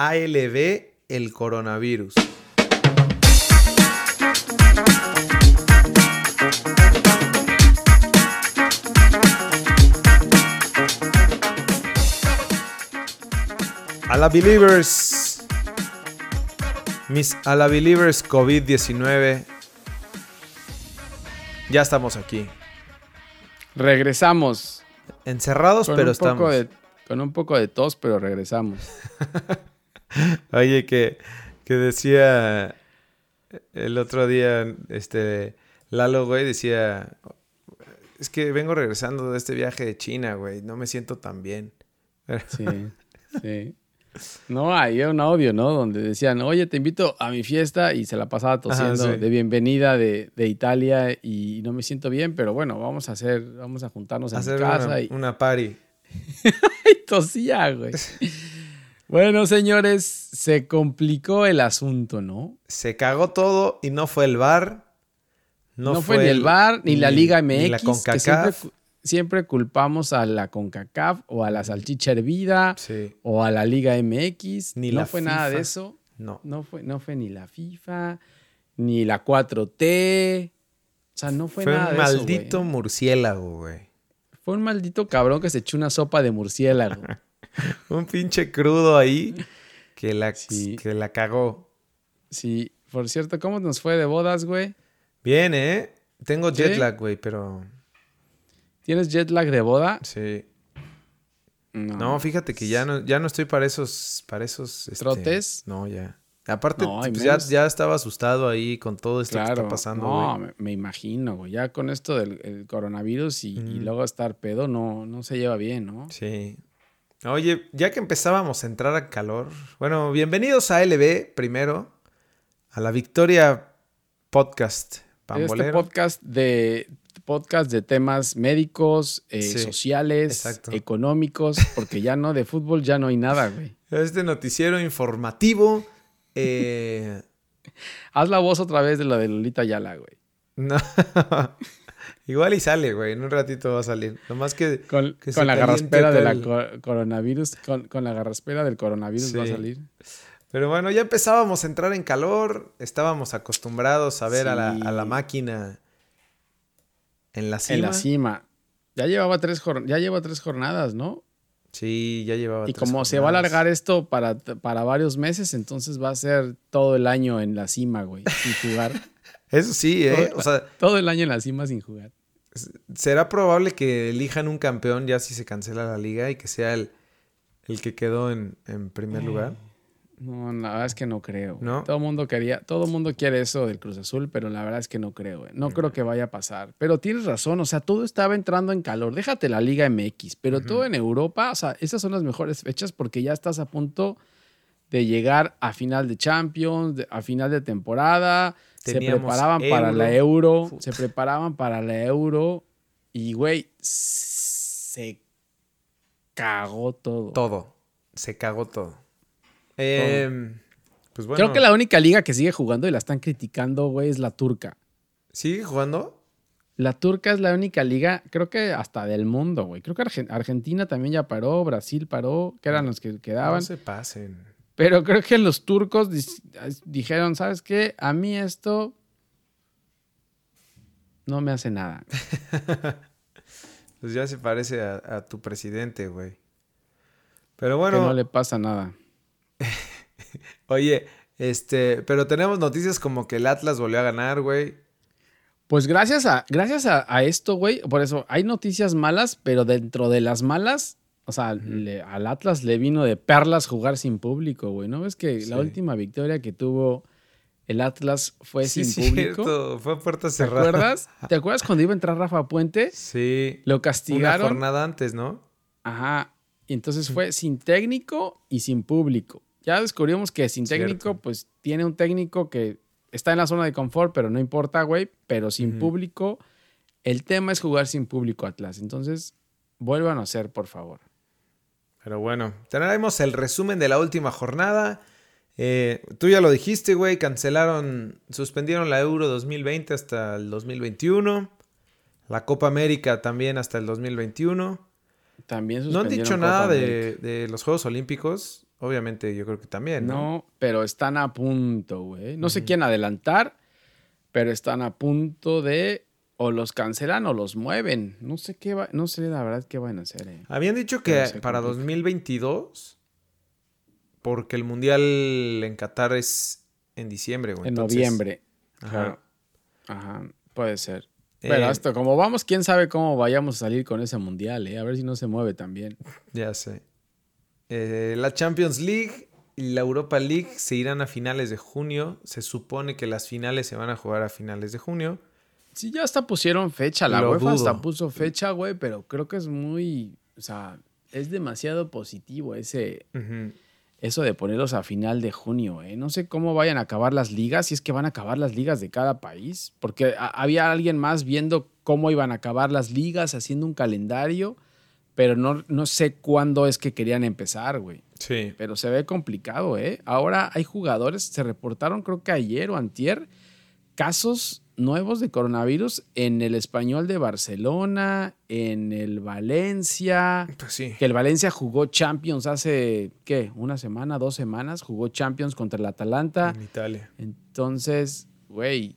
ALB, el coronavirus. A la Believers. Mis a la Believers COVID-19. Ya estamos aquí. Regresamos. Encerrados, Con pero un poco estamos. de- con un poco de tos, pero regresamos. Oye, que, que decía el otro día, este, Lalo, güey, decía, es que vengo regresando de este viaje de China, güey, no me siento tan bien. Sí, sí. No, había un audio, ¿no? Donde decían, oye, te invito a mi fiesta y se la pasaba tosiendo sí. de bienvenida de, de Italia y no me siento bien, pero bueno, vamos a hacer, vamos a juntarnos en Hacer mi casa una, y, una party. y tosía, güey. Bueno, señores, se complicó el asunto, ¿no? Se cagó todo y no fue el bar. No, No, fue, ni el VAR ni, la Liga MX. Ni la que siempre, CONCACAF. cu- siempre culpamos a la CONCACAF o a la salchicha hervida Sí, o a la Liga MX. Ni no la fue nada de FIFA. eso. no. No fue, no fue ni la FIFA, ni la 4T. O sea, no fue, Fue, nada un de eso, maldito güey. murciélago, güey. Fue un maldito cabrón que se echó una sopa de murciélago. Un pinche crudo ahí que la, Sí. que la cagó. sí, por cierto, ¿cómo nos fue de bodas, güey? Bien, ¿eh? Tengo ¿Sí? jet lag, güey, pero ¿Tienes jet lag de boda? sí. No, fíjate que ya no, ya no estoy para esos, para esos este, ¿Trotes? No, ya. Aparte, No, pues, ya, ya estaba asustado ahí con todo esto que está pasando, no, me, me imagino, güey. Ya con esto del el coronavirus y, y luego estar pedo, no, no se lleva bien, ¿no? Sí. Oye, ya que empezábamos a entrar a calor, bueno, bienvenidos a LB primero, a la Victoria Podcast Este podcast de podcast de temas médicos, eh, Sí, sociales, exacto. económicos, porque ya no de fútbol ya no hay nada, güey. Este noticiero informativo. eh, Haz la voz otra vez de la de Lolita Yala, güey. no. Igual y sale, güey. En un ratito va a salir. Nomás que Con, Que con la garraspera de acá la el- co- coronavirus, con, con la garraspera del coronavirus va a salir. Pero bueno, ya empezábamos a entrar en calor, estábamos acostumbrados a ver a, la, a la máquina en la cima. En la cima. Ya llevaba tres, ya lleva tres jornadas, ¿no? Sí, ya llevaba. Y tres como se va a alargar esto para, para varios meses, entonces va a ser todo el año en la cima, güey, sin jugar. Eso sí, ¿eh? Todo- O sea, todo el año en la cima sin jugar. será probable que elijan un campeón ya si se cancela la liga y que sea el, el que quedó en, en primer lugar. No, la verdad es que no creo. ¿No? Todo el mundo quería, todo el mundo quiere eso del Cruz Azul, pero la verdad es que no creo, güey. No creo que vaya a pasar. Pero tienes razón, o sea, todo estaba entrando en calor. Déjate la Liga MX, pero todo en Europa, o sea, esas son las mejores fechas porque ya estás a punto de llegar a final de Champions, a final de temporada. Se preparaban para la Euro. Se preparaban para la Euro y, güey, se cagó todo. Todo. Se cagó todo. Eh, pues bueno. Creo que la única liga que sigue jugando y la están criticando, güey, es la turca. ¿Sigue jugando? La turca es la única liga, creo que hasta del mundo, güey. Creo que Argen- Argentina también ya paró, Brasil paró, que eran los que quedaban. No se pasen. Pero creo que los turcos dijeron, ¿sabes qué? A mí esto no me hace nada. Pues ya se parece a, a tu presidente, güey. Pero que bueno, no le pasa nada. oye, este, pero tenemos noticias como que el Atlas volvió a ganar, güey. Pues gracias a, gracias a, a esto, güey, por eso hay noticias malas, pero dentro de las malas, o sea, le- al Atlas le vino de perlas jugar sin público, güey. ¿No ves que Sí. la última victoria que tuvo el Atlas fue sí, sin público? cierto, fue a puerta ¿Te cerrada. acuerdas? ¿Te acuerdas cuando iba a entrar Rafa Puente? Sí. Lo Una castigaron. jornada antes, ¿no? Ajá. Y entonces fue sin técnico y sin público. Ya descubrimos que sin técnico, Cierto. pues tiene un técnico que está en la zona de confort, pero no importa, güey. Pero sin público, el tema es jugar sin público, Atlas. Entonces, vuelvan a hacer, por favor. Pero bueno, tenemos el resumen de la última jornada. Eh, tú ya lo dijiste, güey, cancelaron, suspendieron la Euro 2020 hasta el 2021. La Copa América también hasta el 2021. También No han suspendieron dicho Copa nada de, de los Juegos Olímpicos. obviamente yo creo que también, ¿no? No, pero están a punto, güey. No sé quién adelantar, pero están a punto de o los cancelan o los mueven. No sé qué va, no sé la verdad qué van a hacer. eh. Habían dicho que se para complica. 2022, porque el Mundial en Qatar es en diciembre, güey. En entonces- noviembre. Ajá. Claro. Ajá, puede ser. Eh, Pero hasta como vamos, quién sabe cómo vayamos a salir con ese mundial, ¿eh? A ver si no se mueve también. Ya sé. Eh, la Champions League y la Europa League se irán a finales de junio. Se supone que las finales se van a jugar a finales de junio. Sí, ya hasta pusieron fecha. La Lo UEFA hasta puso fecha, güey, pero creo que es muy. O sea, es demasiado positivo ese. Eso de ponerlos a final de junio, ¿eh? No sé cómo vayan a acabar las ligas, si es que van a acabar las ligas de cada país, porque había alguien más viendo cómo iban a acabar las ligas, haciendo un calendario, pero no, no sé cuándo es que querían empezar, güey. Sí. Pero se ve complicado, ¿eh? Ahora hay jugadores, se reportaron creo que ayer o antier, casos nuevos de coronavirus en el español de Barcelona, en el Valencia, Pues sí. que el Valencia jugó Champions hace, ¿qué? Una semana, dos semanas, jugó Champions contra el Atalanta. En Italia. Entonces, güey,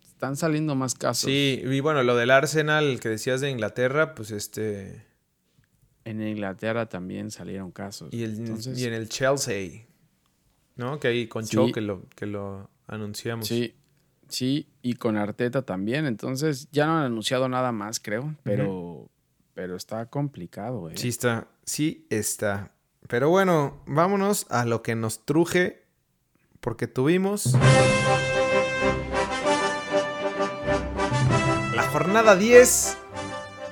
están saliendo más casos. Sí, y bueno, lo del Arsenal que decías de Inglaterra, pues este. En Inglaterra también salieron casos. Y, el, Entonces, y en el Chelsea. ¿No? Que ahí con Sí. Cho que lo, que lo anunciamos. Sí, sí, y con Arteta también. Entonces, ya no han anunciado nada más, creo, pero, pero está complicado, ¿eh? Sí está, sí está. Pero bueno, vámonos a lo que nos truje, porque tuvimos la jornada 10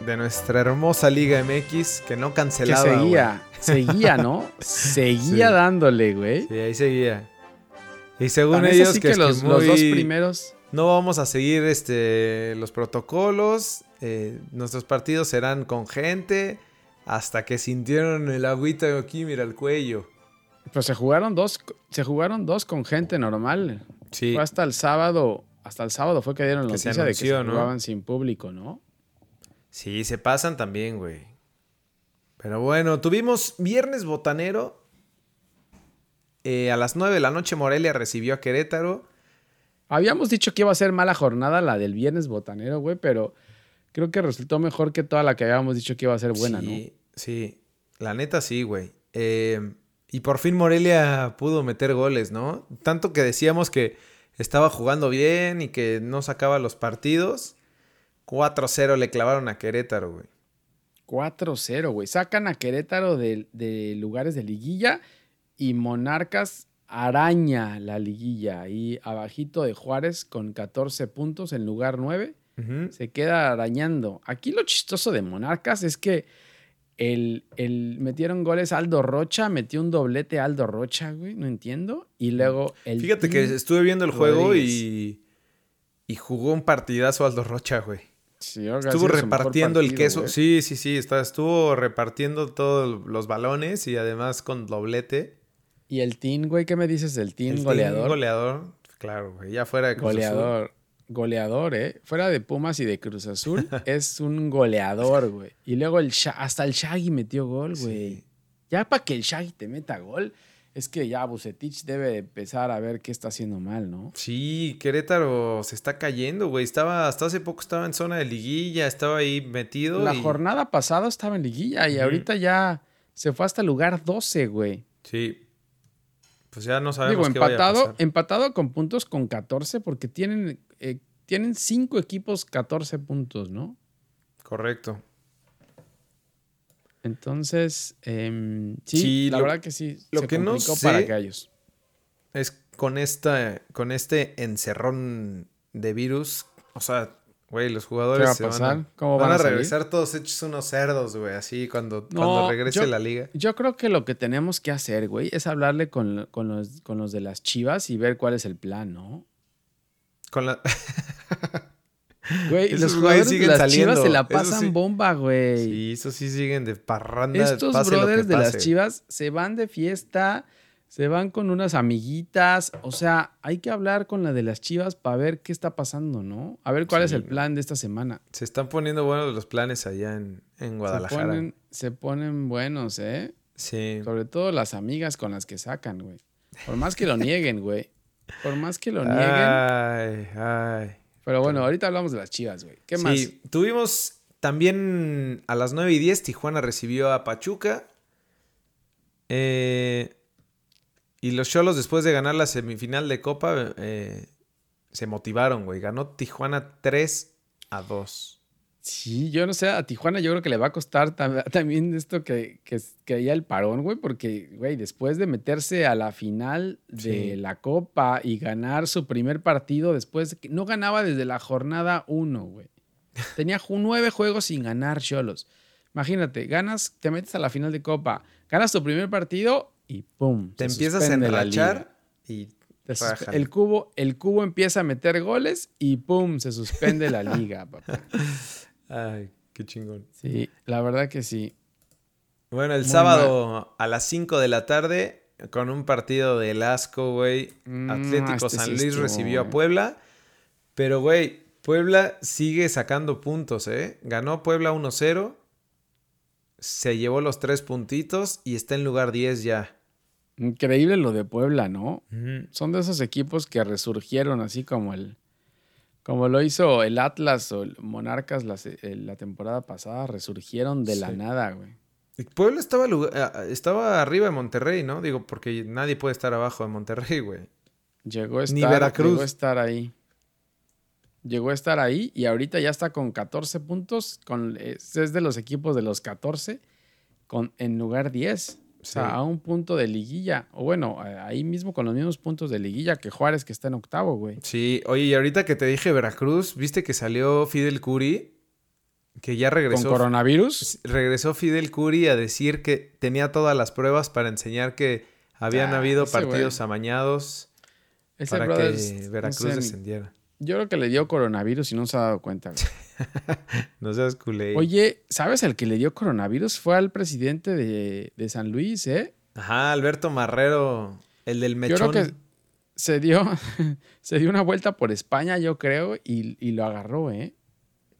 de nuestra hermosa Liga MX, que no Que cancelaba. seguía, seguía, ¿no? Seguía Sí. dándole, güey. Sí, ahí seguía. Y según ellos, que, los, dos primeros... no vamos a seguir este, los protocolos, eh, nuestros partidos serán con gente, hasta que sintieron el agüita aquí, mira el cuello. Pues se jugaron dos, se jugaron dos con gente normal. Sí. Fue hasta el sábado, hasta el sábado fue que dieron la Que se noticia de que se ¿no? jugaban sin público, ¿no? Sí, se pasan también, güey. Pero bueno, tuvimos viernes botanero. Eh, a las 9 de la noche Morelia recibió a Querétaro. Habíamos dicho que iba a ser mala jornada la del viernes botanero, güey, pero creo que resultó mejor que toda la que habíamos dicho que iba a ser buena, sí, Sí, la neta sí, güey. Eh, y por fin Morelia pudo meter goles, ¿no? Tanto que decíamos que estaba jugando bien y que no sacaba los partidos. 4-0 le clavaron a Querétaro, güey. ¿no? 4-0, güey. Sacan a Querétaro de, de lugares de liguilla y Monarcas araña la liguilla ahí abajito de Juárez con 14 puntos en lugar 9. Ujú. se queda arañando. Aquí lo chistoso de Monarcas es que el, el- metieron goles Aldo Rocha, metió un doblete Aldo Rocha, güey, no entiendo. Y luego el. Fíjate que estuve viendo el juego y, y jugó un partidazo Aldo Rocha, güey. Sí, Estuvo repartiendo el queso. güey. Sí, sí, sí. está- estuvo repartiendo todos los balones y además con doblete. Y el Team, güey, ¿qué me dices del Team El team goleador? goleador. Claro, güey. Ya fuera de Cruz Azul. goleador. Goleador, ¿eh? Fuera de Pumas y de Cruz Azul, es un goleador, güey. Y luego el hasta el Shaggy metió gol, güey. Sí. Ya para que el Shaggy te meta gol, es que ya Bucetich debe de empezar a ver qué está haciendo mal, ¿no? Sí, Querétaro se está cayendo, güey. Estaba, hasta hace poco estaba en zona de liguilla, estaba ahí metido. La y- jornada pasada estaba en liguilla y ahorita ya se fue hasta el lugar 12, güey. Sí. Pues ya no sabemos Digo, qué vaya a empatado, pasar. empatado con puntos con 14 porque tienen, eh, tienen cinco equipos 14 puntos, ¿no? Correcto. Entonces, em, sí, Sí, la lo- verdad que sí. lo se que no sé- para gallos. Es con esta, con este encerrón de virus. O sea, güey, los ¿Qué jugadores va se van a, ¿Cómo van van a salir? regresar todos hechos unos cerdos, güey. Así cuando, No, cuando regrese yo- la liga. Yo creo que lo que tenemos que hacer, güey, es hablarle con, con los, con los de las chivas y ver cuál es el plan, ¿no? Con la... Güey, Esos los jugadores de las chivas saliendo, se la pasan sí. bomba, güey. Sí, eso sí siguen de parranda. Estos pase lo que brothers de las chivas se van de fiesta, se van con unas amiguitas. O sea, hay que hablar con la de las chivas para ver qué está pasando, ¿no? A ver cuál es Sí, el plan de esta semana. Se están poniendo buenos los planes allá en, en Se Guadalajara. ponen, se ponen buenos, ¿eh? Sí. Sobre todo las amigas con las que sacan, güey. Por más que lo nieguen, güey. Por más que lo nieguen. Ay, ay. Pero bueno, ahorita hablamos de las chivas, güey. ¿Qué más? Sí, tuvimos también a las 9 y 10 Tijuana recibió a Pachuca. Eh, y los Cholos después de ganar la semifinal de Copa eh, se motivaron, güey. Ganó Tijuana 3 a 2. Sí, yo no sé, a Tijuana yo creo que le va a costar tam- también esto que, que, que haya el parón, güey, porque, güey, después de meterse a la final de Sí. la Copa y ganar su primer partido, después no ganaba desde la jornada 1, güey. Tenía nueve juegos sin ganar, Cholos. Imagínate, ganas, te metes a la final de Copa, ganas tu primer partido y ¡pum! Te empiezas a enrachar y el cubo, el cubo empieza a meter goles y ¡pum! se suspende la liga, papá. Ay, qué chingón. Sí, la verdad que sí. Bueno, el Muy sábado a las 5 de la tarde, con un partido del asco, güey. Mm, Atlético este San Luis estuvo, recibió a. Puebla. Pero, güey, Puebla sigue sacando puntos, ¿eh? Ganó Puebla 1-0. Se llevó los tres puntitos y está en lugar 10 ya. Increíble lo de Puebla, ¿no? Son de esos equipos que resurgieron así como el como lo hizo el Atlas o el Monarcas la, eh, la temporada pasada, resurgieron de la nada, güey. Puebla estaba, lugar- ah, estaba arriba de Monterrey, ¿no? Digo, porque nadie puede estar abajo de Monterrey, güey. Llegó a Ni estar, Veracruz. llegó a estar ahí. Llegó a estar ahí y ahorita ya está con 14 puntos. Con, es, es de los equipos de los 14 con, en lugar 10. O sea, Sí. a un punto de liguilla. O bueno, ahí mismo con los mismos puntos de liguilla que Juárez, que está en octavo, güey. Sí, oye, y ahorita que te dije Veracruz, ¿viste que salió Fidel Curi? Que ya Con regresó. coronavirus. regresó Fidel Curi a decir que tenía todas las pruebas para enseñar que habían Ah, habido partidos güey. amañados Ese para que no Veracruz sé, descendiera. Yo creo que le dio coronavirus y no se ha dado cuenta, güey. No seas culé. Oye, ¿sabes el que le dio coronavirus? Fue al presidente de, de San Luis, ¿eh? Ajá, Alberto Marrero, el del Yo mechón. creo que se dio, se dio una vuelta por España, yo creo, y, y lo agarró, ¿eh?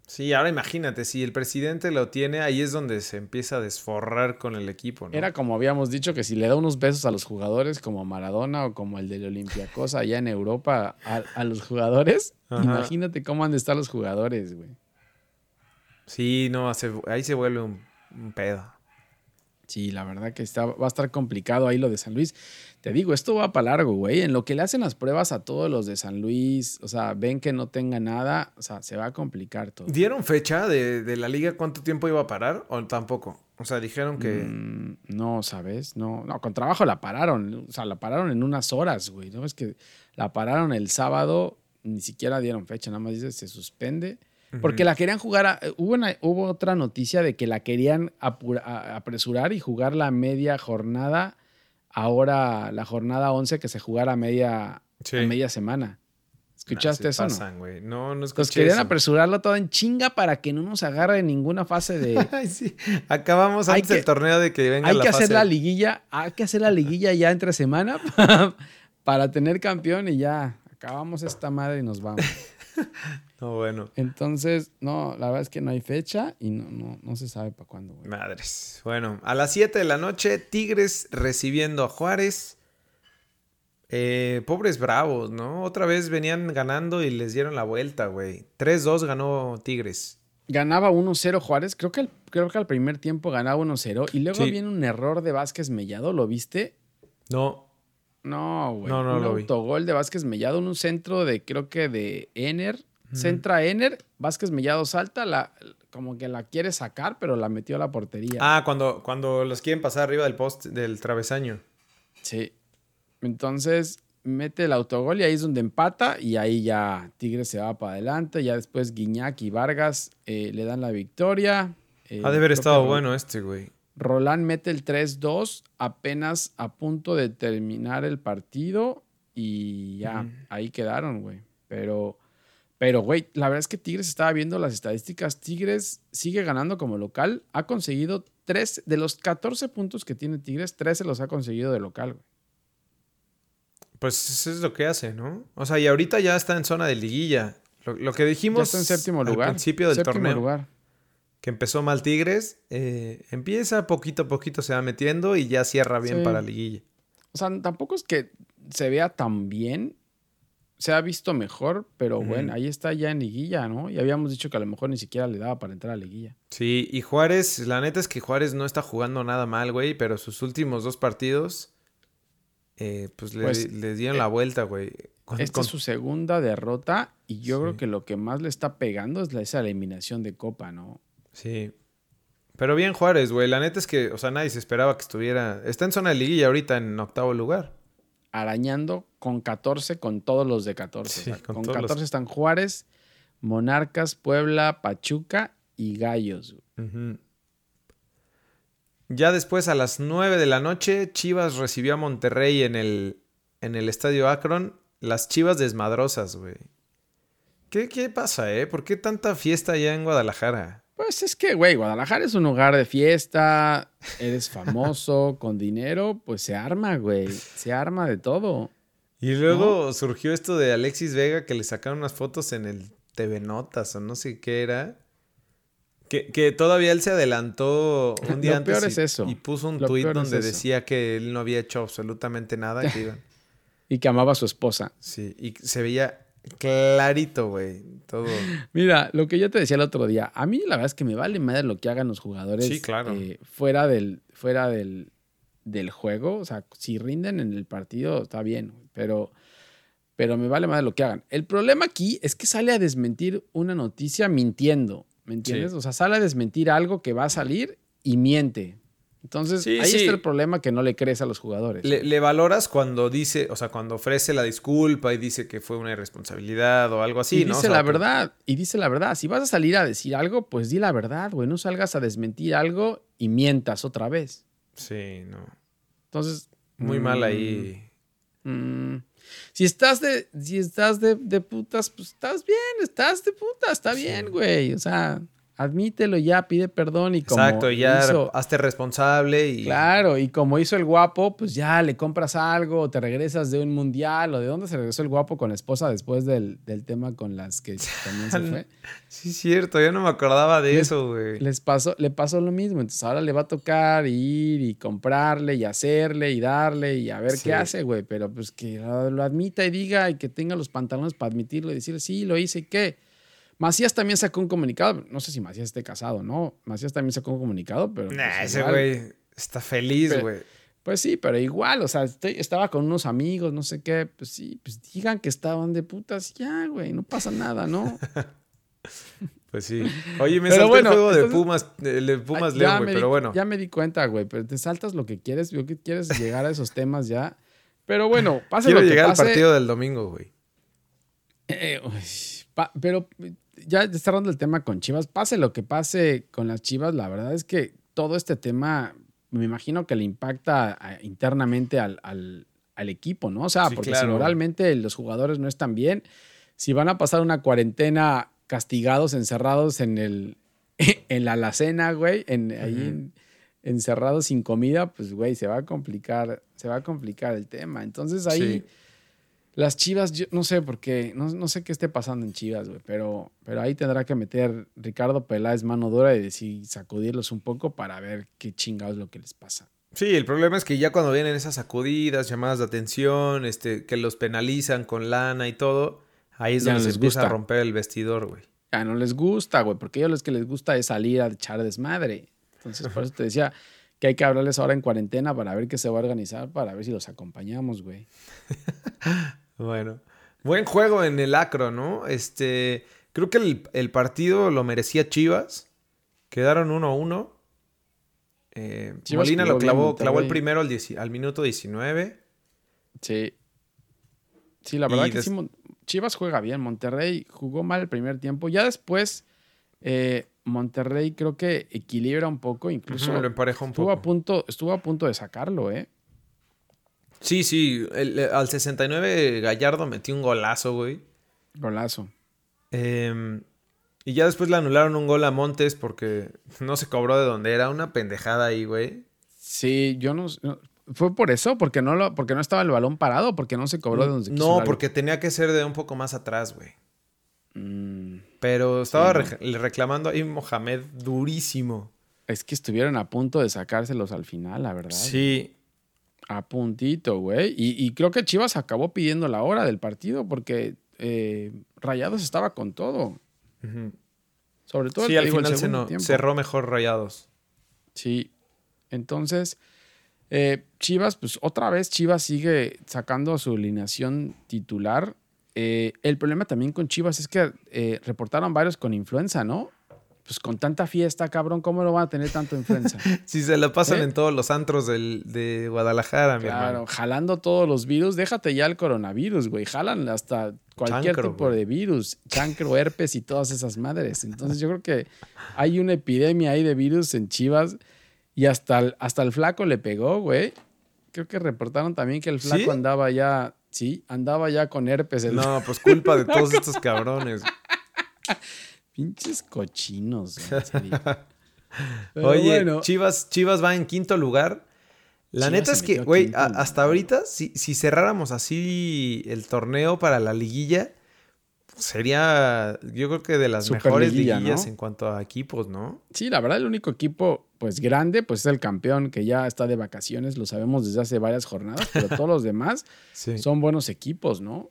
Sí, ahora imagínate, si el presidente lo tiene, ahí es donde se empieza a desforrar con el equipo, ¿no? Era como habíamos dicho que si le da unos besos a los jugadores como Maradona o como el del Olympiacos allá en Europa a, a los jugadores, Ajá. imagínate cómo han de estar los jugadores, güey. Sí, no, se- ahí se vuelve un, un pedo. Sí, la verdad que está, va a estar complicado ahí lo de San Luis. Te digo, esto va para largo, güey. En lo que le hacen las pruebas a todos los de San Luis, o sea, ven que no tenga nada, o sea, se va a complicar todo. ¿Dieron fecha de, de la liga cuánto tiempo iba a parar o tampoco? O sea, dijeron que... Mm, no, ¿sabes? No, no, con trabajo la pararon. O sea, la pararon en unas horas, güey. No es que la pararon el sábado, ni siquiera dieron fecha, nada más dice se suspende. Porque la querían jugar. a- hubo, una- hubo otra noticia de que la querían apura- a- apresurar y jugar la media jornada. Ahora, la jornada 11 que se jugara a media, Sí. a media semana. ¿Escuchaste Nah, eso? no? pasan. No, no Pues escuché querían eso. apresurarlo todo en chinga para que no nos agarre en ninguna fase de. Ay, sí. Acabamos antes del torneo de que venga hay la que hacer la liguilla, hay que hacer la liguilla ya entre semana para tener campeón y ya acabamos esta madre y nos vamos. No, bueno. Entonces, no, la verdad es que no hay fecha y no, no, no se sabe para cuándo, güey. Madres. Bueno, a las 7 de la noche, Tigres recibiendo a Juárez. Eh, pobres bravos, ¿no? Otra vez venían ganando y les dieron la vuelta, güey. 3-2 ganó Tigres. Ganaba 1-0 Juárez, creo que, el- creo que al primer tiempo ganaba 1-0 y luego Sí. viene un error de Vázquez Mellado, ¿lo viste? No, No, güey. No, no un lo vi. autogol de Vázquez Mellado en un centro de, creo que de Ener. Centra Ener, Vázquez Mellado salta, la, como que la quiere sacar, pero la metió a la portería. Ah, cuando, cuando los quieren pasar arriba del post del travesaño. Sí. Entonces mete el autogol y ahí es donde empata y ahí ya Tigres se va para adelante. Ya después Guiñac y Vargas eh, le dan la victoria. Eh, ha de haber estado bueno este, güey. Roland mete el 3-2 apenas a punto de terminar el partido y ya ahí quedaron, güey. Pero, pero, güey, la verdad es que Tigres estaba viendo las estadísticas. Tigres sigue ganando como local. Ha conseguido tres de los 14 puntos que tiene Tigres, 13 los ha conseguido de local, güey. Pues eso es lo que hace, ¿no? O sea, y ahorita ya está en zona de liguilla. Lo, lo que dijimos Ya está en séptimo al lugar. principio del Séptimo torneo. lugar. Que empezó mal Tigres, eh, empieza poquito a poquito se va metiendo y ya cierra bien Sí. para liguilla. O sea, tampoco es que se vea tan bien. Se ha visto mejor, pero bueno, ahí está ya en liguilla, ¿no? Y habíamos dicho que a lo mejor ni siquiera le daba para entrar a liguilla. Sí, y Juárez, la neta es que Juárez no está jugando nada mal, güey, pero sus últimos dos partidos, eh, pues, le, Pues, le dieron eh, la vuelta, güey. Con- Esta con- es su segunda derrota y yo Sí. creo que lo que más le está pegando es la, esa eliminación de Copa, ¿no? Sí. Pero bien Juárez, güey. La neta es que, o sea, nadie se esperaba que estuviera... Está en zona de liguilla ahorita en octavo lugar. Arañando con 14 con todos los de 14. Sí, O sea, con con todos los- 14 están Juárez, Monarcas, Puebla, Pachuca y Gallos. Ya después, a las 9 de la noche, Chivas recibió a Monterrey en el, en el estadio Akron. Las Chivas desmadrosas, güey. ¿Qué, ¿Qué pasa, eh? ¿Por qué tanta fiesta allá en Guadalajara? Pues es que, güey, Guadalajara es un lugar de fiesta, eres famoso, con dinero, pues se arma, güey. Se arma de todo. Y luego surgió esto de Alexis Vega que le sacaron unas fotos en el TV Notas o no sé qué era. Que, que todavía él se adelantó un día Lo antes peor y, es eso. y puso un Lo tuit es donde decía que él no había hecho absolutamente nada. Que iban. Y que amaba a su esposa. Sí, y se veía clarito, güey. Todo. Mira, lo que yo te decía el otro día, a mí la verdad es que me vale madre lo que hagan los jugadores Sí, claro. eh, fuera, del, fuera del, del juego. O sea, si rinden en el partido, está bien, pero, pero me vale madre lo que hagan. El problema aquí es que sale a desmentir una noticia mintiendo, ¿me entiendes? Sí. O sea, sale a desmentir algo que va a salir y miente. Entonces, Sí, ahí sí. está el problema que no le crees a los jugadores. Le, le valoras cuando dice, o sea, cuando ofrece la disculpa y dice que fue una irresponsabilidad o algo así, y ¿no? O dice sea, la verdad, y dice la verdad. Si vas a salir a decir algo, pues di la verdad, güey. No salgas a desmentir algo y mientas otra vez. Sí, no. Entonces. Muy mm, mal ahí. mm, si estás de, si estás de, de putas, pues estás bien, estás de putas, está Sí. bien, güey. O sea, admítelo ya, pide perdón y como Exacto, ya hizo- hazte responsable y... Claro, y como hizo el guapo, pues ya le compras algo, o te regresas de un mundial, o de dónde se regresó el guapo con la esposa después del, del tema con las que también se fue. Sí, cierto, yo no me acordaba de Les- eso, güey. Les pasó, le pasó lo mismo. Entonces ahora le va a tocar ir y comprarle y hacerle y darle y a ver Sí. qué hace, güey. Pero pues que lo, lo admita y diga y que tenga los pantalones para admitirlo y decirle, sí, lo hice y qué. Macías también sacó un comunicado. No sé si Macías esté casado, ¿no? Macías también sacó un comunicado, pero. Nah, pues, ese güey está feliz, güey. Pues sí, pero igual, o sea, estoy- estaba con unos amigos, no sé qué. Pues sí, pues digan que estaban de putas ya, güey, no pasa nada, ¿no? Pues sí. Oye, me saltó bueno, el juego de Pumas, el de Pumas Ay, León, güey, pero bueno. Ya me di cuenta, güey, pero te saltas lo que quieres, yo que quieres llegar a esos temas ya. Pero bueno, pase Quiero lo que llegar pase. al partido del domingo, güey. eh, uy, pa- pero ya cerrando el tema con Chivas, pase lo que pase con las Chivas, la verdad es que todo este tema me imagino que le impacta a- internamente al, al- al equipo, ¿no? O sea, Sí, porque claro. si moralmente los jugadores no están bien, si van a pasar una cuarentena castigados, encerrados en el en la alacena, güey, en, ahí en- encerrados sin comida, pues, güey, se va a complicar, se va a complicar el tema. Entonces ahí Sí. Las Chivas, yo no sé por qué, no, no sé qué esté pasando en Chivas, güey, pero, pero ahí tendrá que meter Ricardo Peláez mano dura y decir, sacudirlos un poco para ver qué chingados es lo que les pasa. Sí, el problema es que ya cuando vienen esas sacudidas, llamadas de atención, este, que los penalizan con lana y todo, ahí es Ya donde no se les empieza a gusta. romper el vestidor, güey. Ya no les gusta, güey, porque a ellos lo que les gusta es salir a echar desmadre. Entonces, por eso te decía que hay que hablarles ahora en cuarentena para ver qué se va a organizar, para ver si los acompañamos, güey. Bueno, buen juego en el Acro, ¿no? Este, creo que el, el partido lo merecía Chivas. Quedaron 1-1. Eh, Molina lo clavó, clavó el primero al, minuto 19. Sí. Sí, la verdad Y que sí, Chivas juega bien. Monterrey jugó mal el primer tiempo. Ya después, eh, Monterrey creo que equilibra un poco. Incluso Ujú, lo empareja un estuvo, a poco. punto, estuvo a punto de sacarlo, ¿eh? Sí, sí, el- el- al 69 Gallardo metió un golazo, güey. Golazo. Eh, y ya después le anularon un gol a Montes porque no se cobró de donde era. Una pendejada ahí, güey. Sí, yo no, no- ¿Fue por eso? ¿Porque no, lo, porque no estaba el balón parado? ¿Porque no se cobró de donde No, porque tenía que ser de un poco más atrás, güey. Mm, Pero estaba Sí, re- reclamando ahí Mohamed durísimo. Es que estuvieron a punto de sacárselos al final, la verdad. Sí. A puntito, güey. Y, y creo que Chivas acabó pidiendo la hora del partido porque eh, Rayados estaba con todo. Sobre todo Sí, te al digo, el final se no- cerró mejor Rayados. Sí. Entonces, eh, Chivas, pues otra vez Chivas sigue sacando su alineación titular. Eh, el problema también con Chivas es que eh, reportaron varios con influenza, ¿no? Pues con tanta fiesta, cabrón, ¿cómo no van a tener tanto influenza? Si se la pasan ¿Eh? en todos los antros del- de Guadalajara, mi Claro, hermano. jalando todos los virus, déjate ya el coronavirus, güey. Jalan hasta cualquier Chancro, tipo güey. de virus, chancro, herpes y todas esas madres. Entonces yo creo que hay una epidemia ahí de virus en Chivas y hasta el, hasta el flaco le pegó, güey. Creo que reportaron también que el flaco ¿Sí? andaba ya, sí, andaba ya con herpes. El... No, pues culpa de todos estos cabrones. Pinches cochinos, Oye, bueno, Chivas, Chivas va en quinto lugar. La Chivas neta es que, güey, hasta ahorita, si, si cerráramos así el torneo para la liguilla, pues sería, yo creo que de las Super mejores liguilla, liguillas ¿no? en cuanto a equipos, ¿no? Sí, la verdad, el único equipo, pues grande, pues es el campeón que ya está de vacaciones, lo sabemos desde hace varias jornadas, pero todos los demás Sí. son buenos equipos, ¿no?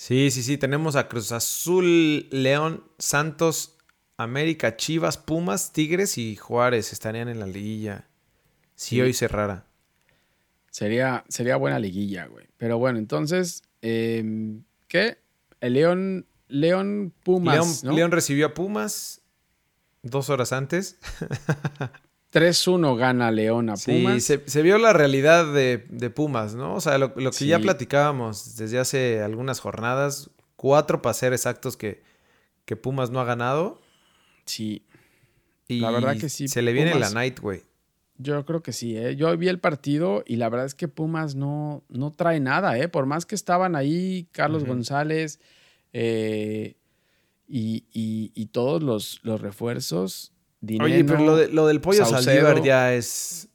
Sí, sí, sí. Tenemos a Cruz Azul, León, Santos, América, Chivas, Pumas, Tigres y Juárez estarían en la liguilla. Si Sí. hoy cerrara. Sería, sería buena liguilla, güey. Pero bueno, entonces, em, ¿qué? El León, León Pumas, León, ¿no? León recibió a Pumas dos horas antes. 3-1 gana León a Pumas. Sí, se, se vio la realidad de, de Pumas, ¿no? O sea, lo, lo que ya platicábamos desde hace algunas jornadas, cuatro para ser exactos que, que Pumas no ha ganado. Sí, Y La verdad que sí, Se le viene Pumas- la night, güey. yo creo que sí, ¿eh? Yo vi el partido y la verdad es que Pumas no, no trae nada, ¿eh? Por más que estaban ahí Carlos. González eh, y, y- y todos los, los refuerzos. Oye, pero lo, de- lo del pollo. Saldívar ya es.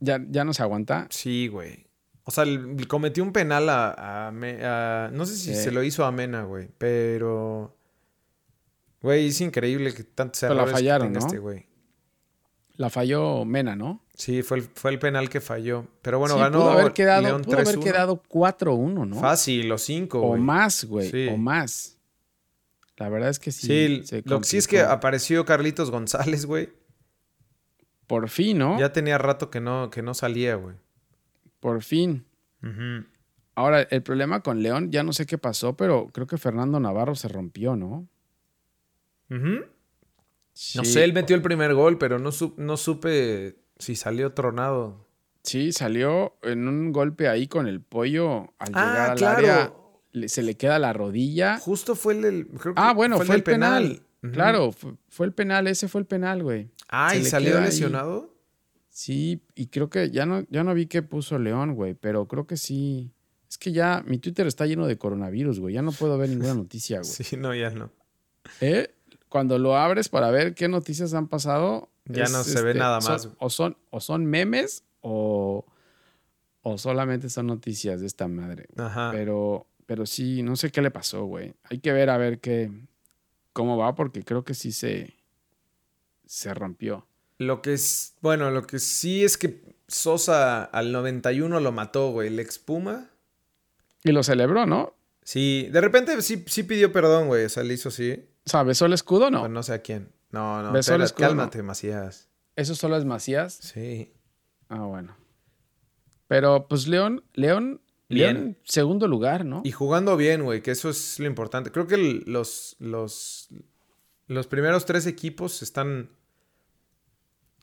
ya, ya no se aguanta. Sí, güey. O sea, cometió un penal a, a Me- a- No sé si se lo hizo a Mena, güey. Pero. Güey, es increíble que tantos Pero la errores que fallaron, este güey. La falló Mena, ¿no? Sí, fue el, fue el penal que falló. Pero bueno, Sí, ganó pudo haber quedado, León pudo haber 3-1. quedado 4-1, ¿no? Fácil, los cinco, O güey. más, güey. Sí. O más. La verdad es que sí. Sí, se lo que sí es que apareció Carlitos González, güey. Por fin, ¿no? Ya tenía rato que no, que no salía, güey. Por fin. Ahora, el problema con León, ya no sé qué pasó, pero creo que Fernando Navarro se rompió, ¿no? No Sí. sé, él metió el primer gol, pero no, su- no supe si salió tronado. Sí, salió en un golpe ahí con el pollo al Ah, llegar al claro. área. Se le queda la rodilla. Justo fue el del. creo que Ah, bueno, fue, el penal. Claro, fue, fue el penal, ese fue el penal, güey. Ah, se y le salió ahí. lesionado. Sí, y creo que ya no, ya no vi qué puso León, güey, pero creo que sí. Es que ya mi Twitter está lleno de coronavirus, güey. Ya no puedo ver ninguna noticia, güey. Sí, no, ya no. ¿Eh? Cuando lo abres para ver qué noticias han pasado. Ya no se ve nada son- más, o, son, o son memes o, o solamente son noticias de esta madre. güey. Ajá. Pero, pero sí, no sé qué le pasó, güey. Hay que ver a ver qué, cómo va, porque creo que sí se, se rompió. Lo que es. Bueno, lo que sí es que Sosa al 91 lo mató, güey. El ex Puma. Y lo celebró, ¿no? Sí, de repente sí, sí pidió perdón, güey. O sea, le hizo así. O sea, ¿besó el escudo no? No, no sé a quién. No, no, Besó el espera, escudo, cálmate, Macías. ¿Eso solo es Macías? Sí. Ah, bueno. Pero pues León, León, Bien. Segundo lugar, ¿no? Y jugando bien, güey, que eso es lo importante. Creo que los, los, los primeros tres equipos están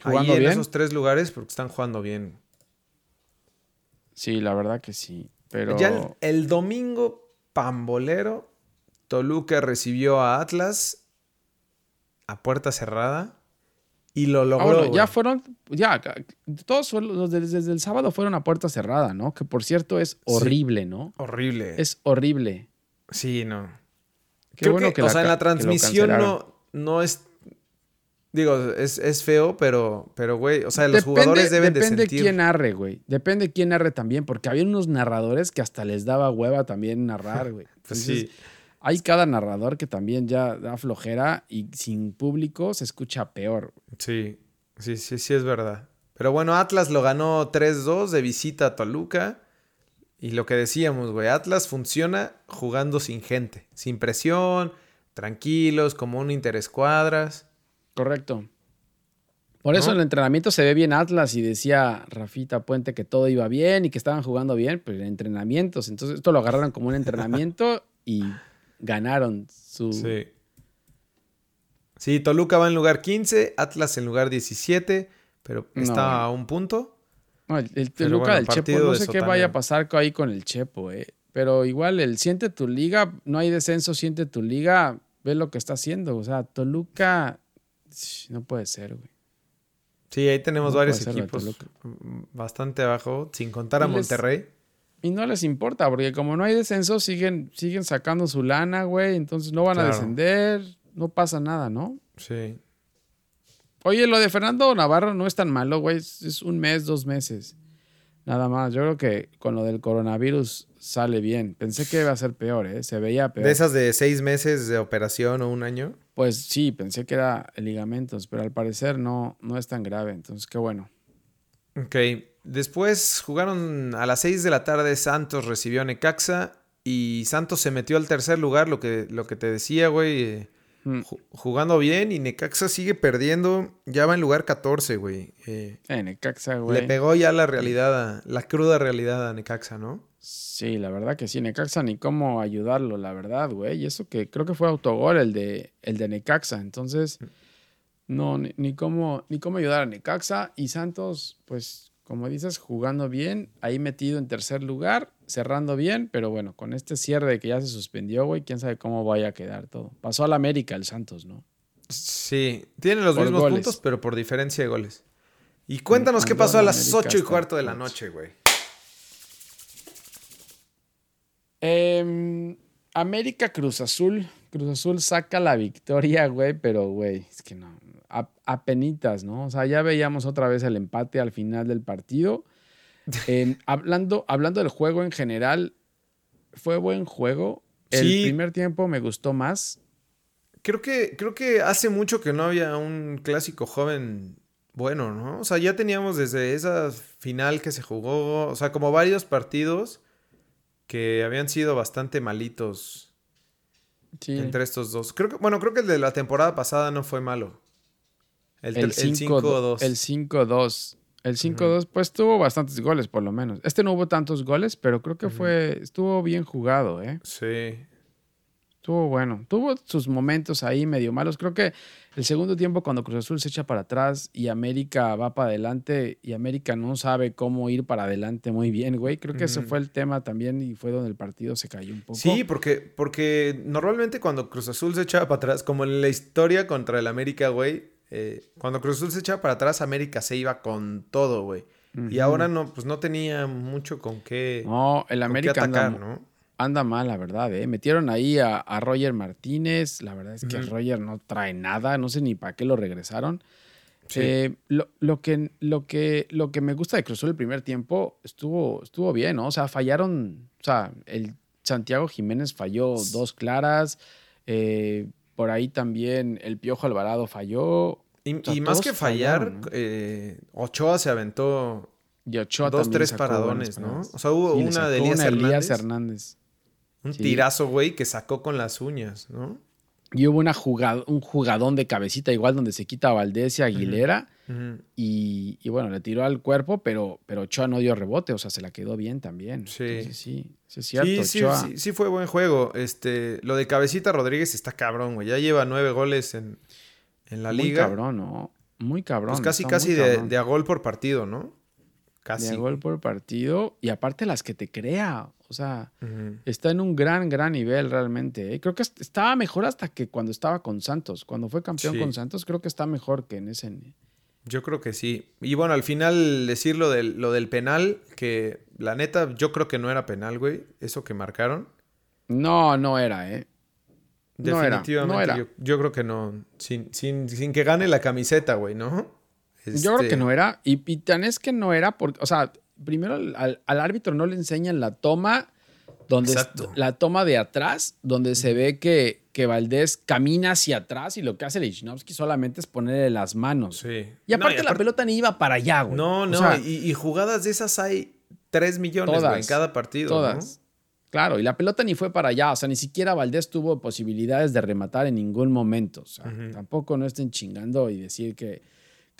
¿Jugando ahí en bien? esos tres lugares porque están jugando bien. Sí, la verdad que sí. Pero Ya el, el domingo, pambolero, Toluca recibió a Atlas a puerta cerrada y lo Ah, logró. bueno, ya fueron, ya, todos los de- desde el sábado fueron a puerta cerrada, ¿no? Que por cierto es horrible, ¿no? Horrible. Es horrible. Sí, no. Qué Creo bueno que, que o la sea, en la transmisión no, no es. Digo, es, es feo, pero, pero, güey, o sea, los jugadores deben de depende sentir. quién narre, güey. Depende quién narre también, porque había unos narradores que hasta les daba hueva también narrar, güey. Pues Entonces, sí. Hay cada narrador que también ya da flojera y sin público se escucha peor. Sí, sí, sí, sí es verdad. Pero bueno, Atlas lo ganó 3-2 de visita a Toluca. Y lo que decíamos, güey, Atlas funciona jugando sin gente, sin presión, tranquilos, como un interescuadras. Correcto. Por eso en el entrenamiento se ve bien Atlas y decía Rafita Puente que todo iba bien y que estaban jugando bien, pero en entrenamientos. Entonces esto lo agarraron como un entrenamiento y ganaron su... Sí. Sí, Toluca va en lugar 15, Atlas en lugar 17, pero está a un punto. No, el, Toluca del Chepo, no sé qué vaya a pasar ahí con el Chepo, eh. Pero igual el siente tu liga, no hay descenso, siente tu liga, ve lo que está haciendo. O sea, Toluca no puede ser, güey. Sí, ahí tenemos varios equipos bastante abajo, sin contar a Monterrey. Y no les importa, porque como no hay descenso, siguen, siguen sacando su lana, güey. Entonces no van a descender, no pasa nada, ¿no? Sí. Oye, lo de Fernando Navarro no es tan malo, güey. Es un mes, dos meses. Nada más. Yo creo que con lo del coronavirus sale bien. Pensé que iba a ser peor, ¿eh? Se veía peor. ¿De esas de seis meses de operación o un año? Pues sí, pensé que era ligamentos, pero al parecer no, no es tan grave. Entonces, qué bueno. Ok. Después jugaron a las seis de la tarde. Santos recibió a Necaxa y Santos se metió al tercer lugar, lo que, lo que te decía, güey. Mm. Jugando bien y Necaxa sigue perdiendo. Ya va en lugar 14, güey. Eh, eh, Necaxa, güey. Le pegó ya la realidad, la cruda realidad a Necaxa, ¿no? Sí, la verdad que sí. Necaxa ni cómo ayudarlo, la verdad, güey. Y eso que creo que fue autogol el de, el de Necaxa. Entonces, mm. no, ni, cómo, ni cómo ayudar a Necaxa. Y Santos, pues, como dices, jugando bien, ahí metido en tercer lugar cerrando bien, pero bueno, con este cierre de que ya se suspendió, güey, quién sabe cómo vaya a quedar todo. Pasó al América el Santos, ¿no? Sí, tiene los mismos puntos, pero por diferencia de goles. Y cuéntanos qué pasó a las ocho y cuarto de la noche, güey. Em, América Cruz Azul. Cruz Azul saca la victoria, güey, pero, güey, es que no. A, penitas, ¿no? O sea, ya veíamos otra vez el empate al final del partido hablando, hablando del juego en general, fue buen juego. El primer tiempo me gustó más. Creo que, creo que hace mucho que no había un clásico joven bueno, ¿no? O sea, ya teníamos desde esa final que se jugó, o sea, como varios partidos que habían sido bastante malitos entre estos dos. Creo que, bueno, creo que el de la temporada pasada no fue malo. El 5-2. El 5-2. El 5-2, pues tuvo bastantes goles, por lo menos. Este no hubo tantos goles, pero creo que fue. Estuvo bien jugado, ¿eh? Sí. Estuvo bueno. Tuvo sus momentos ahí medio malos. Creo que el segundo tiempo, cuando Cruz Azul se echa para atrás y América va para adelante y América no sabe cómo ir para adelante muy bien, güey. Creo que ese fue el tema también y fue donde el partido se cayó un poco. Sí, porque, porque normalmente cuando Cruz Azul se echa para atrás, como en la historia contra el América, güey, eh, cuando Cruz Azul se echaba para atrás, América se iba con todo, güey. Y ahora no, pues no tenía mucho con qué. No, el América atacar, anda, ¿no? anda mal, la verdad, ¿eh? Metieron ahí a, Roger Martínez. La verdad es que Roger no trae nada. No sé ni para qué lo regresaron. Eh, lo, que, lo, que, lo que me gusta de Cruz Azul el primer tiempo estuvo, estuvo bien, ¿no? O sea, fallaron. O sea, el Santiago Jiménez falló dos claras. Eh, por ahí también el Piojo Alvarado falló. Y, más que fallar, eh, Ochoa se aventó y Ochoa dos, tres paradones, ¿no? O sea, hubo una de Elías, Hernández. Un tirazo, güey, que sacó con las uñas, ¿no? Y hubo una jugada, un jugadón de cabecita igual donde se quita a Valdés y Aguilera. y, bueno, le tiró al cuerpo, pero, pero Ochoa no dio rebote, o sea, se la quedó bien también. Sí, sí, sí, es cierto. Sí, sí, sí, fue buen juego. Este, lo de cabecita Rodríguez está cabrón, güey. Ya lleva nueve goles en, la liga. Muy cabrón, ¿no? Muy cabrón. Pues casi, casi de, a gol por partido, ¿no? Casi. De gol por partido. Y aparte las que te crea. O sea, está en un gran, gran nivel realmente. ¿eh? Creo que estaba mejor hasta que cuando estaba con Santos. Cuando fue campeón con Santos, creo que está mejor que en ese. Yo creo que sí. Y bueno, al final decir lo del, lo del penal, que la neta, yo creo que no era penal, güey. Eso que marcaron. No, no era, ¿eh? Definitivamente. Yo, creo que no. Sin, sin, sin que gane la camiseta, güey, ¿no? Yo creo que este no era. Y, y, tan es que no era porque, o sea, primero al, árbitro no le enseñan la toma donde Exacto. la toma de atrás, donde se ve que, que Valdés camina hacia atrás y lo que hace Lichnowsky solamente es ponerle las manos. Sí. Y aparte No, la pelota ni iba para allá, güey. No, O no, sea, y, y jugadas de esas hay 3 millones, Todas, güey, en cada partido. todas. Claro, y la pelota ni fue para allá, o sea, ni siquiera Valdés tuvo posibilidades de rematar en ningún momento. O sea, tampoco no estén chingando y decir que,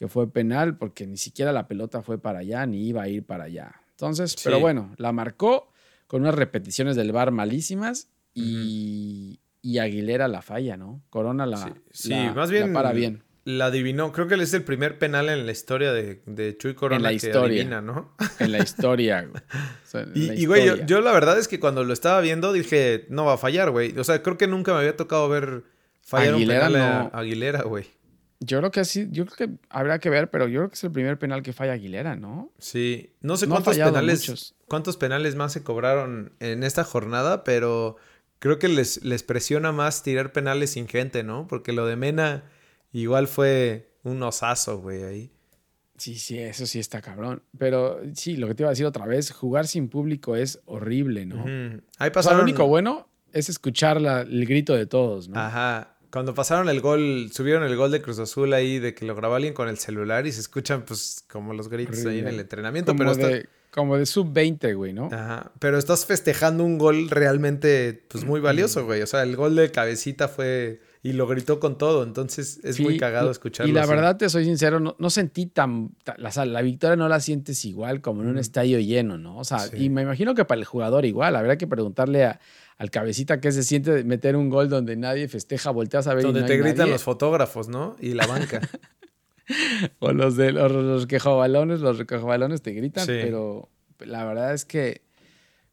que fue penal, porque ni siquiera la pelota fue para allá, ni iba a ir para allá. Entonces, Sí. pero bueno, la marcó con unas repeticiones del bar malísimas y, y Aguilera la falla, ¿no? Corona la, Sí, sí, la- más bien la para bien. La adivinó. Creo que él es el primer penal en la historia de, de Chuy Corona En la que historia. adivina, ¿no? En la historia, güey. O sea, en Y, la y, güey, yo, yo la verdad es que cuando lo estaba viendo dije, no va a fallar, güey. O sea, creo que nunca me había tocado ver fallar Aguilera un penal a no. Aguilera, güey. Yo creo que sí, yo creo que habrá que ver, pero yo creo que es el primer penal que falla Aguilera, ¿no? Sí, no sé No cuántos penales, muchos. cuántos penales más se cobraron en esta jornada, pero creo que les, les presiona más tirar penales sin gente, ¿no? Porque lo de Mena igual fue un osazo, güey, ahí. Sí, sí, eso sí está cabrón. Pero sí, lo que te iba a decir otra vez, jugar sin público es horrible, ¿no? Ujú. Ahí O sea, pasaron. lo único bueno es escuchar la- el grito de todos, ¿no? Ajá. Cuando pasaron el gol, subieron el gol de Cruz Azul ahí de que lo grabó alguien con el celular y se escuchan pues como los gritos ahí en el entrenamiento, como, pero está- de, como de sub-20, güey, ¿no? Ajá, pero estás festejando un gol realmente pues muy valioso, güey. O sea, el gol de cabecita fue y lo gritó con todo, entonces es muy cagado escucharlo. Y la así. verdad, te soy sincero, no, no sentí tan. ta- La, o sea, la victoria no la sientes igual como en un estadio lleno, ¿no? O sea, Sí. y me imagino que para el jugador igual. Habría que preguntarle a- al cabecita qué se siente de meter un gol donde nadie festeja, volteas a ver. y donde no te hay gritan nadie. los fotógrafos, ¿no? Y la banca. O los de los, los quejobalones, los recojobalones te gritan, Sí. pero la verdad es que,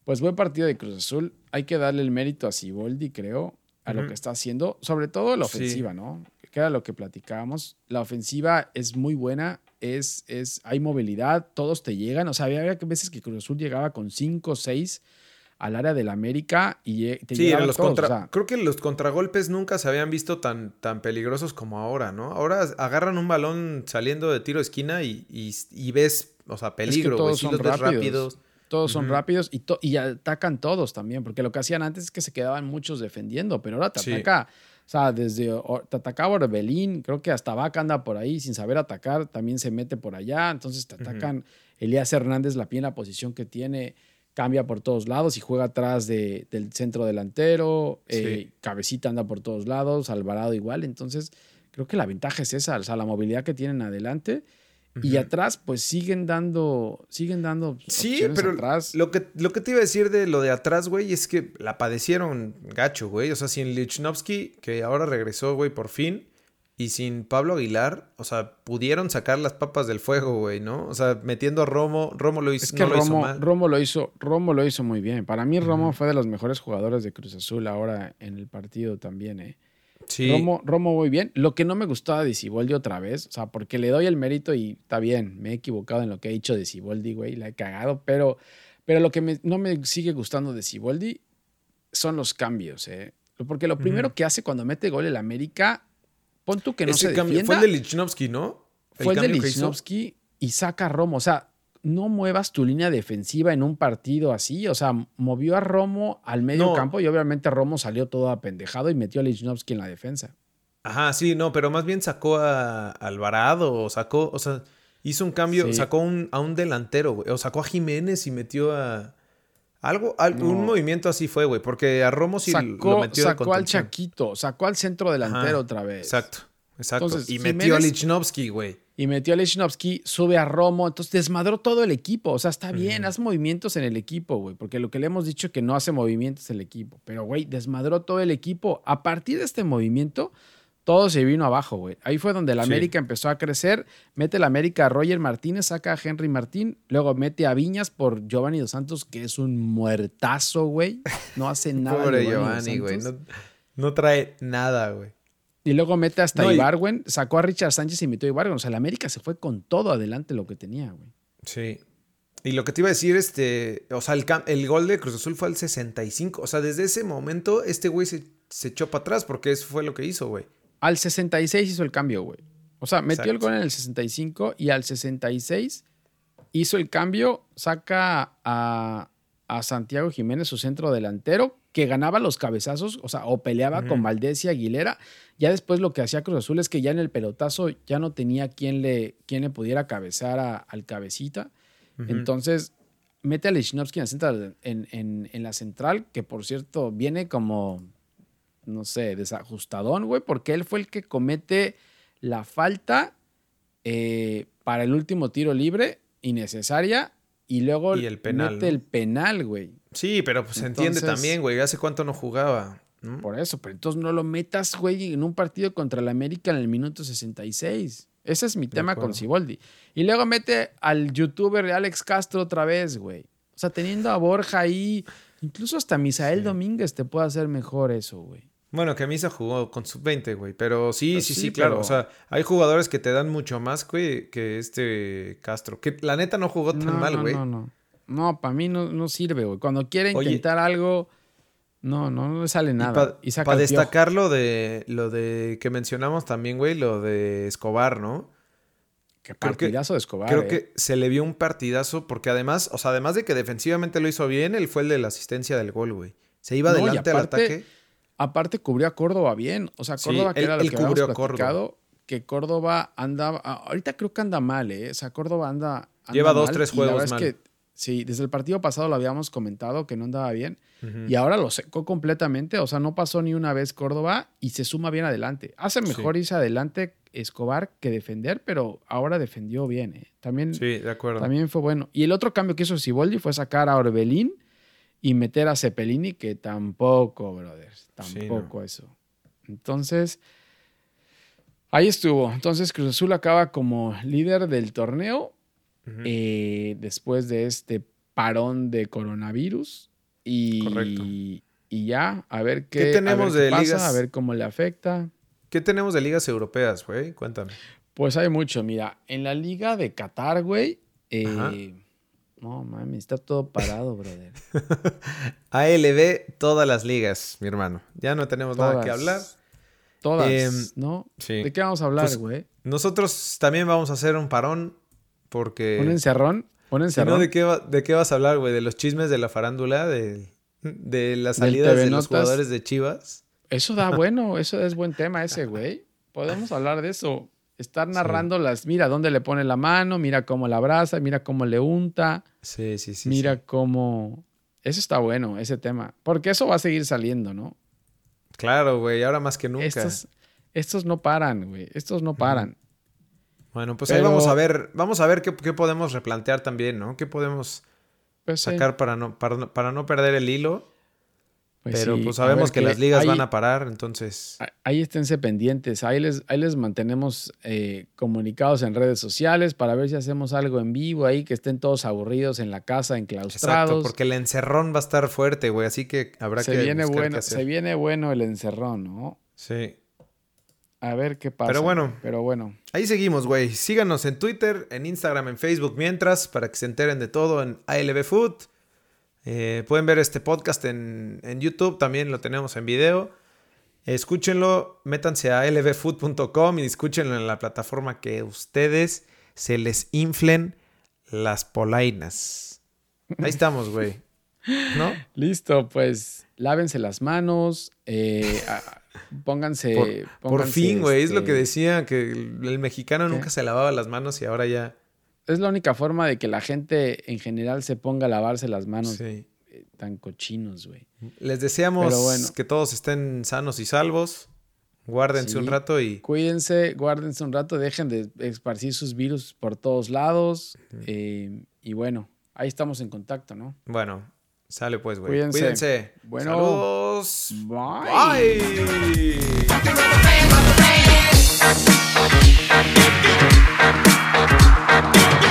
pues buen partido de Cruz Azul. Hay que darle el mérito a Siboldi, creo, a lo que está haciendo, sobre todo la Sí. ofensiva, ¿no? Que era lo que platicábamos. La ofensiva es muy buena, es, es, hay movilidad, todos te llegan. O sea, había, había veces que Cruz Azul llegaba con 5 o 6 al área del América y lle- te Sí, los todos, contra... o sea, creo que los contragolpes nunca se habían visto tan, tan peligrosos como ahora, ¿no? Ahora agarran un balón saliendo de tiro de esquina y, y- y ves, o sea, peligro, güey. todos Sí son rápidos. rápidos. Todos son rápidos y, to- y atacan todos también, porque lo que hacían antes es que se quedaban muchos defendiendo, pero ahora te Sí. ataca, o sea, desde o- te atacaba Orbelín, creo que hasta Vaca anda por ahí sin saber atacar, también se mete por allá, entonces te atacan. Elías Hernández, la pie en la posición que tiene, cambia por todos lados y juega atrás de- del centro delantero, eh. Cabecita anda por todos lados, Alvarado igual, entonces creo que la ventaja es esa, o sea, la movilidad que tienen adelante. Y atrás, pues siguen dando, siguen dando Sí, pero atrás. lo que, lo que te iba a decir de lo de atrás, güey, es que la padecieron gacho, güey. O sea, sin Lichnowsky, que ahora regresó, güey, por fin, y sin Pablo Aguilar, o sea, pudieron sacar las papas del fuego, güey, ¿no? O sea, metiendo a Romo, Romo lo hizo, Es que no lo hizo Romo, mal. Romo lo hizo, Romo lo hizo muy bien. Para mí, Romo fue de los mejores jugadores de Cruz Azul ahora en el partido también, eh. sí, Romo, Romo muy bien. Lo que no me gustaba de Siboldi otra vez, o sea, porque le doy el mérito y está bien, me he equivocado en lo que he dicho de Siboldi, güey, la he cagado, pero, pero lo que me- no me sigue gustando de Siboldi son los cambios, eh. Porque lo primero que hace cuando mete gol el América, pon tú que no ese se cambio defienda. fue el de Lichnowsky, ¿no? Fue el, de. Lichnowsky y saca a Romo. O sea, no muevas tu línea defensiva en un partido así. O sea, movió a Romo al medio No. campo y obviamente Romo salió todo apendejado y metió a Lichnowsky en la defensa. Ajá, sí, no, pero más bien sacó a Alvarado, o sacó, o sea, hizo un cambio, Sí. sacó un- a un delantero, güey, o sacó a Jiménez y metió a algo, al- No. un movimiento así fue, güey, porque a Romo sí lo Sacó, metió de sacó al. Chaquito, sacó al centro delantero Ajá, otra vez. Exacto, exacto. Entonces, y metió a Lichnowsky, güey. Y metió a Lichnowsky, sube a Romo, entonces desmadró todo el equipo. O sea, está bien, haz movimientos en el equipo, güey, porque lo que le hemos dicho que no hace movimientos el equipo. Pero, güey, desmadró todo el equipo. A partir de este movimiento, todo se vino abajo, güey. Ahí fue donde la Sí. América empezó a crecer. Mete la América a Roger Martínez, saca a Henry Martín, luego mete a Viñas por Giovanni Dos Santos, que es un muertazo, güey. No hace nada. Pobre Giovanni, güey, no, no trae nada, güey. Y luego mete hasta No, Ibarwen, sacó a Richard Sánchez y metió a Ibarwen. O sea, la América se fue con todo adelante lo que tenía, güey. Sí. Y lo que te iba a decir, este, o sea, el, el gol de Cruz Azul fue al 65, o sea, desde ese momento este güey se, se echó para atrás porque eso fue lo que hizo, güey. Al 66 hizo el cambio, güey. O sea, metió el gol en el 65 y al 66 hizo el cambio, saca a, a Santiago Jiménez, su centro delantero, que ganaba los cabezazos, o sea, o peleaba con Valdés y Aguilera. Ya después lo que hacía Cruz Azul es que ya en el pelotazo ya no tenía quien le, quien le pudiera cabezar al cabecita. Entonces, mete a Lichnowsky en, en, la central, que por cierto viene como, no sé, desajustadón, güey, porque él fue el que comete la falta eh, para el último tiro libre innecesaria y luego el penal, mete el penal, güey. Sí, pero pues se entiende también, güey. Hace cuánto no jugaba. Por eso, pero entonces no lo metas, güey, en un partido contra el América en el minuto 66. Ese es mi tema con Siboldi. Y luego mete al youtuber Alex Castro otra vez, güey. O sea, teniendo a Borja ahí, incluso hasta Misael Domínguez te puede hacer mejor eso, güey. Bueno, que Misa jugó con sub-20, güey. Pero sí, pues sí, sí, claro. O sea, hay jugadores que te dan mucho más, güey, que este Castro. Que la neta no jugó tan mal, güey. No, no, no. No, para mí no, no sirve, güey. Cuando quiere intentar algo, no, no, no le sale nada. Y para destacar lo de, lo de que mencionamos también, güey, lo de Escobar, ¿no? Qué partidazo de Escobar. Creo eh. que se le vio un partidazo porque además, o sea, además de que defensivamente lo hizo bien, él fue el de la asistencia del gol, güey. Se iba adelante al ataque Aparte cubrió a Córdoba bien. O sea, Córdoba que era lo que habíamos Córdoba. que Córdoba anda... Ahorita creo que anda mal, ¿eh? O sea, Córdoba anda... Lleva dos, tres juegos mal. Es que, sí, desde el partido pasado lo habíamos comentado que no andaba bien. Y ahora lo secó completamente. O sea, no pasó ni una vez Córdoba y se suma bien adelante. Hace mejor irse adelante Escobar que defender, pero ahora defendió bien, ¿eh? También, sí, de acuerdo. También fue bueno. Y el otro cambio que hizo Siboldi fue sacar a Orbelín y meter a Cepelini, que tampoco, brothers, tampoco eso. Entonces, ahí estuvo. Entonces, Cruz Azul acaba como líder del torneo eh, después de este parón de coronavirus. Y, y ya, a ver qué, tenemos de ligas? A ver cómo le afecta. ¿Qué tenemos de ligas europeas, güey? Cuéntame. Pues hay mucho. Mira, en la liga de Qatar, güey, eh, no, mami, está todo parado, brother. ALB, todas las ligas, mi hermano. Ya no tenemos nada que hablar. Todas, em, ¿no? ¿De qué vamos a hablar, pues, güey? nosotros también vamos a hacer un parón porque... ¿Un encerrón? ¿Un encerrón? ¿de, qué ¿De qué vas a hablar, güey? ¿De los chismes de la farándula? ¿De, de las salidas de los jugadores de Chivas? Eso da bueno, eso es buen tema ese, güey. Podemos hablar de eso. Estar narrando las, mira dónde le pone la mano, mira cómo la abraza, mira cómo le unta. Sí, sí, sí. Mira cómo... Eso está bueno, ese tema. Porque eso va a seguir saliendo, ¿no? Claro, güey, ahora más que nunca. Estos, estos no paran, güey. Estos no paran. Bueno, pues ahí vamos a ver, vamos a ver qué, podemos replantear también, ¿no? ¿Qué podemos pues sacar para, no, para no perder el hilo? Pues Pero pues sabemos que, las ligas van a parar, entonces... Ahí esténse pendientes, ahí les, ahí les mantenemos eh, comunicados en redes sociales para ver si hacemos algo en vivo ahí, que estén todos aburridos en la casa, enclaustrados. Exacto, porque el encerrón va a estar fuerte, güey, así que habrá se que viene bueno, Se viene bueno el encerrón, ¿no? Sí. A ver qué pasa. Pero bueno. Pero bueno. Ahí seguimos, güey. Síganos en Twitter, en Instagram, en Facebook mientras, para que se enteren de todo en ALB Food. Eh, pueden ver este podcast en, YouTube, también lo tenemos en video. Escúchenlo, métanse a lbfood.com y escúchenlo en la plataforma que ustedes se les inflen las polainas. Ahí estamos, güey. ¿No? Listo, pues lávense las manos, eh, pónganse, por, fin, güey, es lo que este decía, que el, mexicano nunca se lavaba las manos y ahora ya es la única forma de que la gente en general se ponga a lavarse las manos sí. Eh, tan cochinos, güey. Les deseamos que todos estén sanos y salvos. Guárdense un rato y. Cuídense, guárdense un rato, dejen de esparcir sus virus por todos lados. Eh, y bueno, ahí estamos en contacto, ¿no? Bueno, sale pues, güey. Cuídense. Cuídense. Saludos. Bye. Bye. I